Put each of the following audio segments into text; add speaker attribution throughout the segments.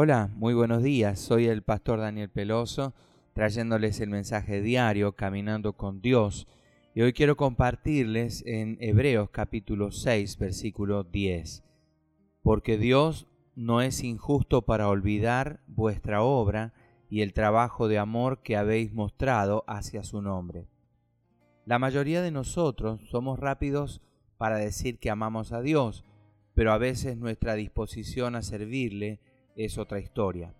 Speaker 1: Hola, muy buenos días. Soy el pastor Daniel Peloso, trayéndoles el mensaje diario Caminando con Dios. Y hoy quiero compartirles en Hebreos capítulo 6, versículo 10. Porque Dios no es injusto para olvidar vuestra obra y el trabajo de amor que habéis mostrado hacia su nombre. La mayoría de nosotros somos rápidos para decir que amamos a Dios, pero a veces nuestra disposición a servirle es otra historia.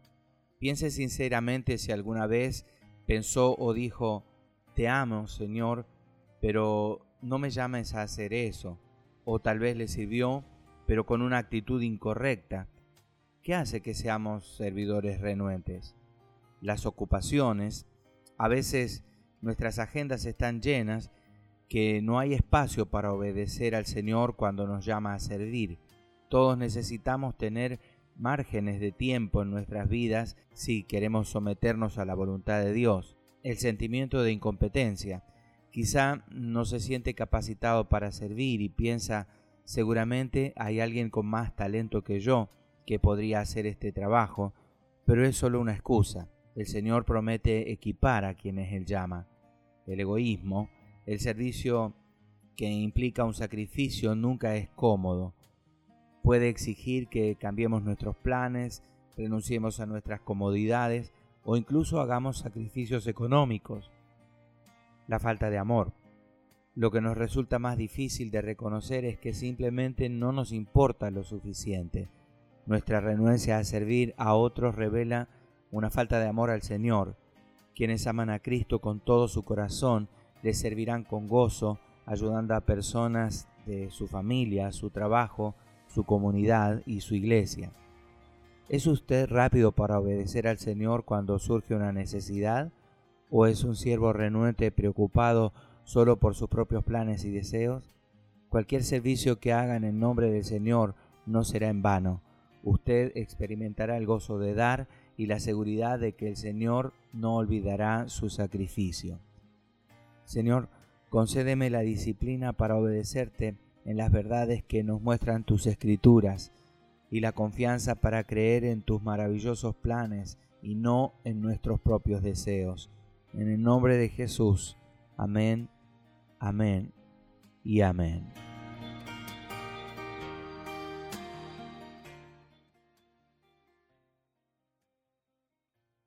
Speaker 1: Piense sinceramente si alguna vez pensó o dijo, te amo, Señor, pero no me llames a hacer eso. O tal vez le sirvió, pero con una actitud incorrecta. ¿Qué hace que seamos servidores renuentes? Las ocupaciones, a veces nuestras agendas están llenas, que no hay espacio para obedecer al Señor cuando nos llama a servir. Todos necesitamos tener márgenes de tiempo en nuestras vidas si queremos someternos a la voluntad de Dios. El sentimiento de incompetencia. Quizá no se siente capacitado para servir y piensa seguramente hay alguien con más talento que yo que podría hacer este trabajo, pero es solo una excusa. El Señor promete equipar a quienes Él llama. El egoísmo, el servicio que implica un sacrificio nunca es cómodo puede exigir que cambiemos nuestros planes, renunciemos a nuestras comodidades o incluso hagamos sacrificios económicos. La falta de amor. Lo que nos resulta más difícil de reconocer es que simplemente no nos importa lo suficiente. Nuestra renuencia a servir a otros revela una falta de amor al Señor. Quienes aman a Cristo con todo su corazón le servirán con gozo, ayudando a personas de su familia, su trabajo, su comunidad y su iglesia. ¿Es usted rápido para obedecer al Señor cuando surge una necesidad? ¿O es un siervo renuente preocupado solo por sus propios planes y deseos? Cualquier servicio que haga en nombre del Señor no será en vano. Usted experimentará el gozo de dar y la seguridad de que el Señor no olvidará su sacrificio. Señor, concédeme la disciplina para obedecerte en las verdades que nos muestran tus escrituras y la confianza para creer en tus maravillosos planes y no en nuestros propios deseos. En el nombre de Jesús. Amén, amén y amén.